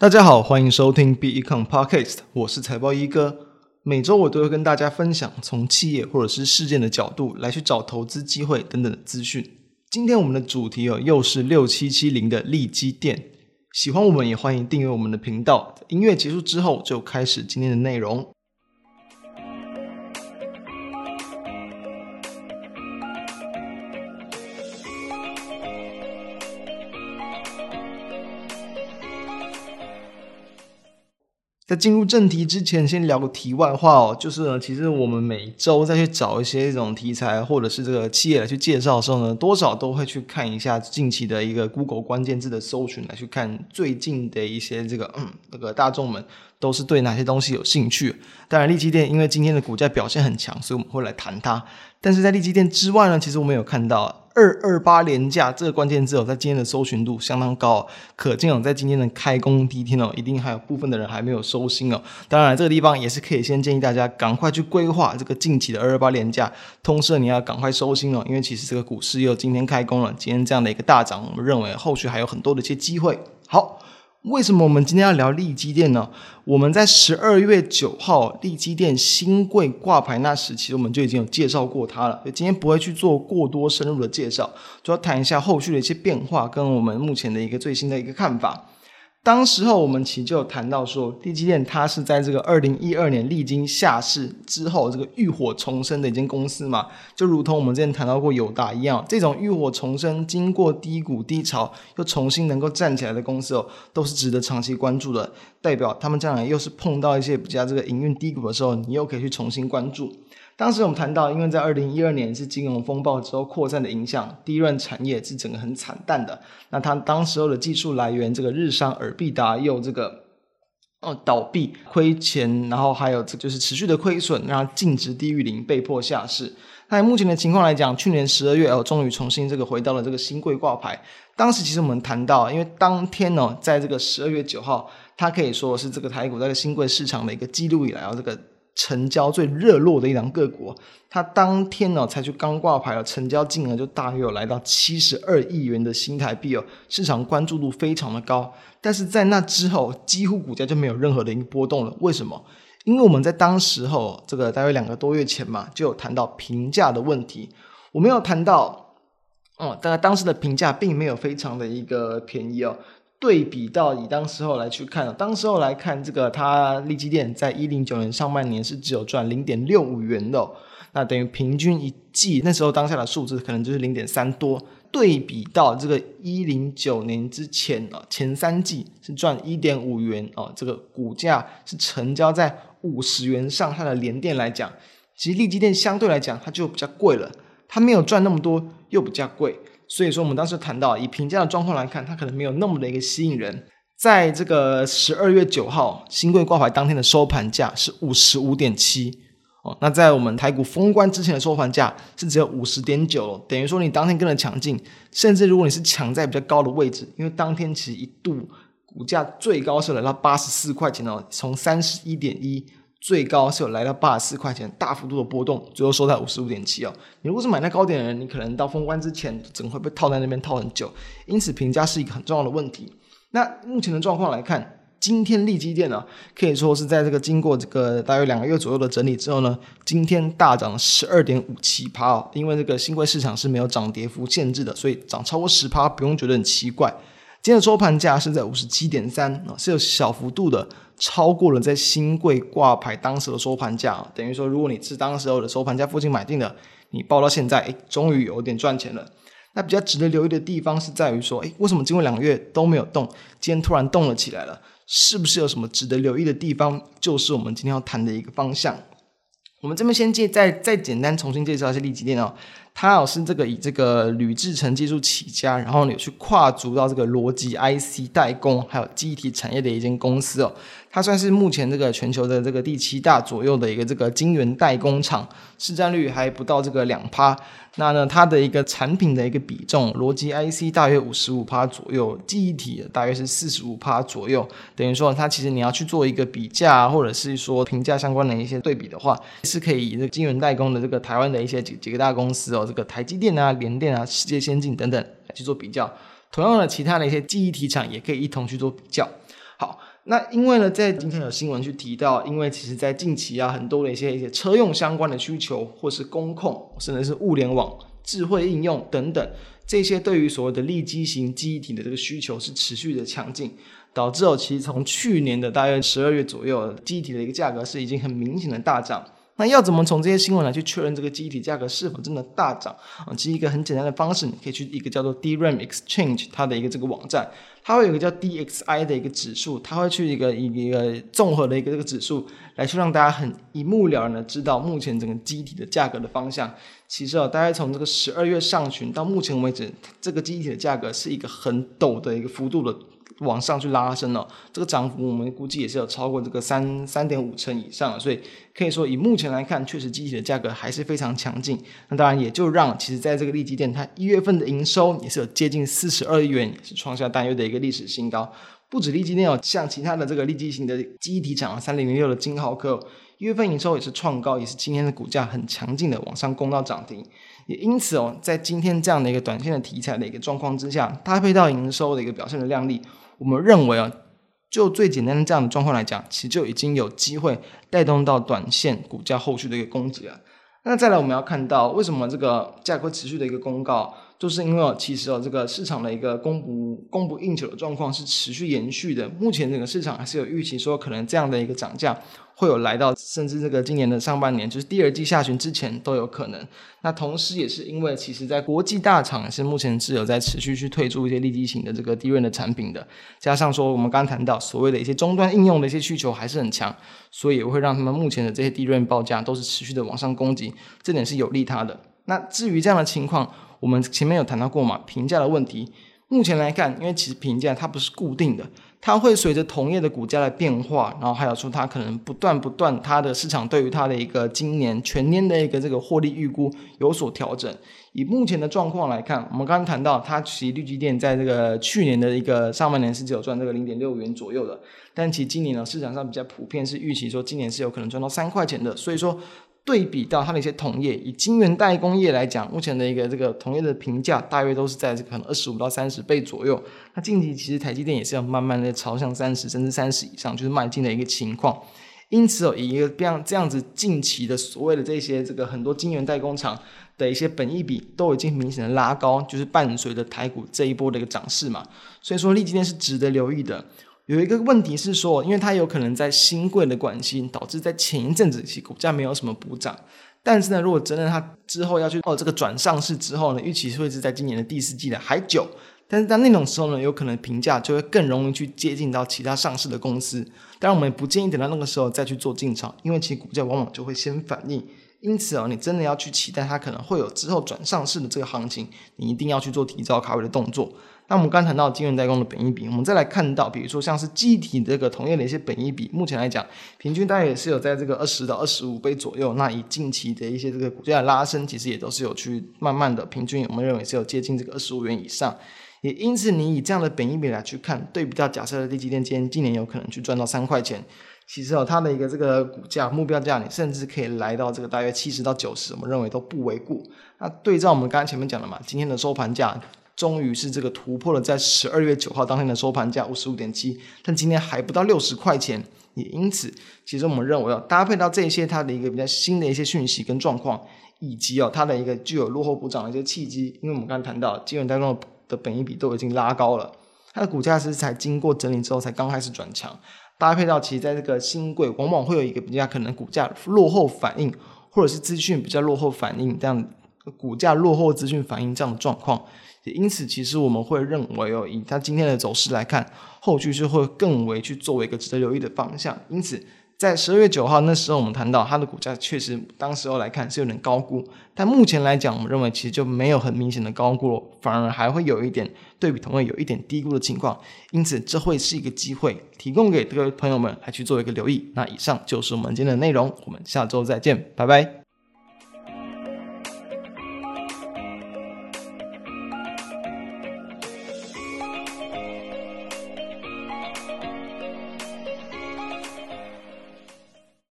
大家好，欢迎收听 Be Econ Podcast，我是财报一哥。每周我都会跟大家分享从企业或者是事件的角度来去找投资机会等等的资讯。今天我们的主题哦，又是六七七零的利基店。喜欢我们也欢迎订阅我们的频道。音乐结束之后就开始今天的内容。在进入正题之前，先聊个题外话哦，就是呢，其实我们每周再去找一些这种题材或者是这个企业来去介绍的时候呢，多少都会去看一下近期的一个 Google 关键字的搜寻，来去看最近的一些这个嗯那个大众们都是对哪些东西有兴趣。当然，利基店因为今天的股价表现很强，所以我们会来谈它。但是在利基店之外呢，其实我们有看到。二二八连价这个关键字哦，在今天的搜寻度相当高，可见哦，在今天的开工第一天哦，一定还有部分的人还没有收心哦。当然，这个地方也是可以先建议大家赶快去规划这个近期的二二八连假，通社你要赶快收心哦，因为其实这个股市又今天开工了，今天这样的一个大涨，我们认为后续还有很多的一些机会。好。为什么我们今天要聊利基店呢？我们在十二月九号利基店新贵挂牌那时，其实我们就已经有介绍过它了。所以今天不会去做过多深入的介绍，主要谈一下后续的一些变化跟我们目前的一个最新的一个看法。当时候我们其实就有谈到说，地基电它是在这个二零一二年历经下市之后，这个浴火重生的一间公司嘛，就如同我们之前谈到过友达一样，这种浴火重生，经过低谷低潮又重新能够站起来的公司哦，都是值得长期关注的。代表他们将来又是碰到一些比较这个营运低谷的时候，你又可以去重新关注。当时我们谈到，因为在二零一二年是金融风暴之后扩散的影响，低润产业是整个很惨淡的。那它当时候的技术来源，这个日商尔必达又这个哦倒闭亏钱，然后还有这就是持续的亏损，然后净值低于零，被迫下市。那目前的情况来讲，去年十二月哦，终于重新这个回到了这个新贵挂牌。当时其实我们谈到，因为当天呢，在这个十二月九号，它可以说是这个台股在新贵市场的一个记录以来，啊这个。成交最热络的一档个股，它当天呢才去刚挂牌了，成交金额就大约有来到七十二亿元的新台币哦，市场关注度非常的高。但是在那之后，几乎股价就没有任何的一个波动了。为什么？因为我们在当时候这个大约两个多月前嘛，就有谈到评价的问题。我们有谈到，哦，大概当时的评价并没有非常的一个便宜哦。对比到以当时候来去看，当时候来看这个它利基电在一零九年上半年是只有赚零点六五元的，那等于平均一季那时候当下的数字可能就是零点三多。对比到这个一零九年之前啊，前三季是赚一点五元哦，这个股价是成交在五十元上下的联电来讲，其实利基电相对来讲它就比较贵了，它没有赚那么多又比较贵。所以说，我们当时谈到，以评价的状况来看，它可能没有那么的一个吸引人。在这个十二月九号新贵挂牌当天的收盘价是五十五点七哦，那在我们台股封关之前的收盘价是只有五十点九，等于说你当天跟着抢进，甚至如果你是抢在比较高的位置，因为当天其实一度股价最高是来到八十四块钱哦，从三十一点一。最高是有来到八十四块钱，大幅度的波动，最后收在五十五点七哦。你如果是买在高点的人，你可能到封关之前，整个会被套在那边套很久，因此评价是一个很重要的问题。那目前的状况来看，今天利基电呢，可以说是在这个经过这个大约两个月左右的整理之后呢，今天大涨十二点五七趴哦。因为这个新规市场是没有涨跌幅限制的，所以涨超过十趴不用觉得很奇怪。今天的收盘价是在五十七点三啊，是有小幅度的。超过了在新柜挂牌当时的收盘价，等于说，如果你是当时候的收盘价附近买进的，你报到现在，哎，终于有点赚钱了。那比较值得留意的地方是在于说，哎，为什么经过两个月都没有动，今天突然动了起来了？是不是有什么值得留意的地方？就是我们今天要谈的一个方向。我们这边先介再再简单重新介绍一下利基电哦。它哦是这个以这个铝制程技术起家，然后有去跨足到这个逻辑 IC 代工，还有记忆体产业的一间公司哦。它算是目前这个全球的这个第七大左右的一个这个晶圆代工厂，市占率还不到这个两趴。那呢，它的一个产品的一个比重，逻辑 IC 大约五十五趴左右，记忆体大约是四十五趴左右。等于说，它其实你要去做一个比价，或者是说评价相关的一些对比的话，是可以以这个晶圆代工的这个台湾的一些几几个大公司哦，这个台积电啊、联电啊、世界先进等等来去做比较。同样的，其他的一些记忆体厂也可以一同去做比较。好，那因为呢，在今天有新闻去提到，因为其实在近期啊，很多的一些一些车用相关的需求，或是工控，甚至是物联网、智慧应用等等，这些对于所谓的立基型记忆体的这个需求是持续的强劲，导致哦，其实从去年的大约十二月左右，记忆体的一个价格是已经很明显的大涨。那要怎么从这些新闻来去确认这个记忆体价格是否真的大涨啊？其实一个很简单的方式，你可以去一个叫做 DRAM Exchange 它的一个这个网站，它会有个叫 DXI 的一个指数，它会去一个一个一个综合的一个这个指数来去让大家很一目了然的知道目前整个记忆体的价格的方向。其实啊，大概从这个十二月上旬到目前为止，这个记忆体的价格是一个很陡的一个幅度的。往上去拉升了，这个涨幅我们估计也是有超过这个三三点五成以上，所以可以说以目前来看，确实机体的价格还是非常强劲。那当然也就让其实在这个利基店，它一月份的营收也是有接近四十二亿元，也是创下单月的一个历史新高。不止利基店哦，像其他的这个利基型的机体厂三零零六的金豪克，一月份营收也是创高，也是今天的股价很强劲的往上攻到涨停。也因此哦，在今天这样的一个短线的题材的一个状况之下，搭配到营收的一个表现的亮丽。我们认为啊，就最简单的这样的状况来讲，其实就已经有机会带动到短线股价后续的一个攻击了。那再来，我们要看到为什么这个价格持续的一个公告。就是因为其实哦，这个市场的一个供不供不应求的状况是持续延续的。目前整个市场还是有预期说，可能这样的一个涨价会有来到，甚至这个今年的上半年，就是第二季下旬之前都有可能。那同时也是因为，其实在国际大厂是目前是有在持续去推出一些利基型的这个低润的产品的，加上说我们刚谈到所谓的一些终端应用的一些需求还是很强，所以也会让他们目前的这些低润报价都是持续的往上攻击，这点是有利它的。那至于这样的情况，我们前面有谈到过嘛，评价的问题。目前来看，因为其实评价它不是固定的，它会随着同业的股价的变化，然后还有说它可能不断不断，它的市场对于它的一个今年全年的一个这个获利预估有所调整。以目前的状况来看，我们刚刚谈到它其实力积电在这个去年的一个上半年是只有赚这个零点六元左右的，但其实今年呢市场上比较普遍是预期说今年是有可能赚到三块钱的，所以说。对比到它的一些同业，以晶圆代工业来讲，目前的一个这个同业的评价大约都是在这可能二十五到三十倍左右。那近期其实台积电也是要慢慢的朝向三十甚至三十以上，就是迈进的一个情况。因此哦，一个这样这样子近期的所谓的这些这个很多晶圆代工厂的一些本益比都已经明显的拉高，就是伴随着台股这一波的一个涨势嘛。所以说，力积电是值得留意的。有一个问题是说，因为它有可能在新贵的关系，导致在前一阵子其股价没有什么补涨。但是呢，如果真的它之后要去哦这个转上市之后呢，预期会是在今年的第四季的还久。但是在那种时候呢，有可能评价就会更容易去接近到其他上市的公司。当然，我们不建议等到那个时候再去做进场，因为其股价往往就会先反应。因此哦，你真的要去期待它可能会有之后转上市的这个行情，你一定要去做提早卡位的动作。那我们刚谈到金圆代工的本益比，我们再来看到，比如说像是记忆体这个同业的一些本益比，目前来讲，平均大概也是有在这个二十到二十五倍左右。那以近期的一些这个股价拉升，其实也都是有去慢慢的平均，我们认为是有接近这个二十五元以上。也因此，你以这样的本益比来去看，对比到假设的力积电今今年有可能去赚到三块钱，其实哦，它的一个这个股价目标价，你甚至可以来到这个大约七十到九十，我们认为都不为过。那对照我们刚刚前面讲的嘛，今天的收盘价。终于是这个突破了，在十二月九号当天的收盘价五十五点七，但今天还不到六十块钱，也因此，其实我们认为要搭配到这些它的一个比较新的一些讯息跟状况，以及哦它的一个具有落后补涨的一些契机，因为我们刚才谈到晶圆代工的本益比都已经拉高了，它的股价是才经过整理之后才刚开始转强，搭配到其实在这个新贵往往会有一个比较可能股价落后反应，或者是资讯比较落后反应这样股价落后资讯反应这样的状况。因此，其实我们会认为哦，以它今天的走势来看，后续是会更为去作为一个值得留意的方向。因此，在十二月九号那时候，我们谈到它的股价确实当时候来看是有点高估，但目前来讲，我们认为其实就没有很明显的高估了，反而还会有一点对比同类有一点低估的情况。因此，这会是一个机会，提供给各位朋友们来去做一个留意。那以上就是我们今天的内容，我们下周再见，拜拜。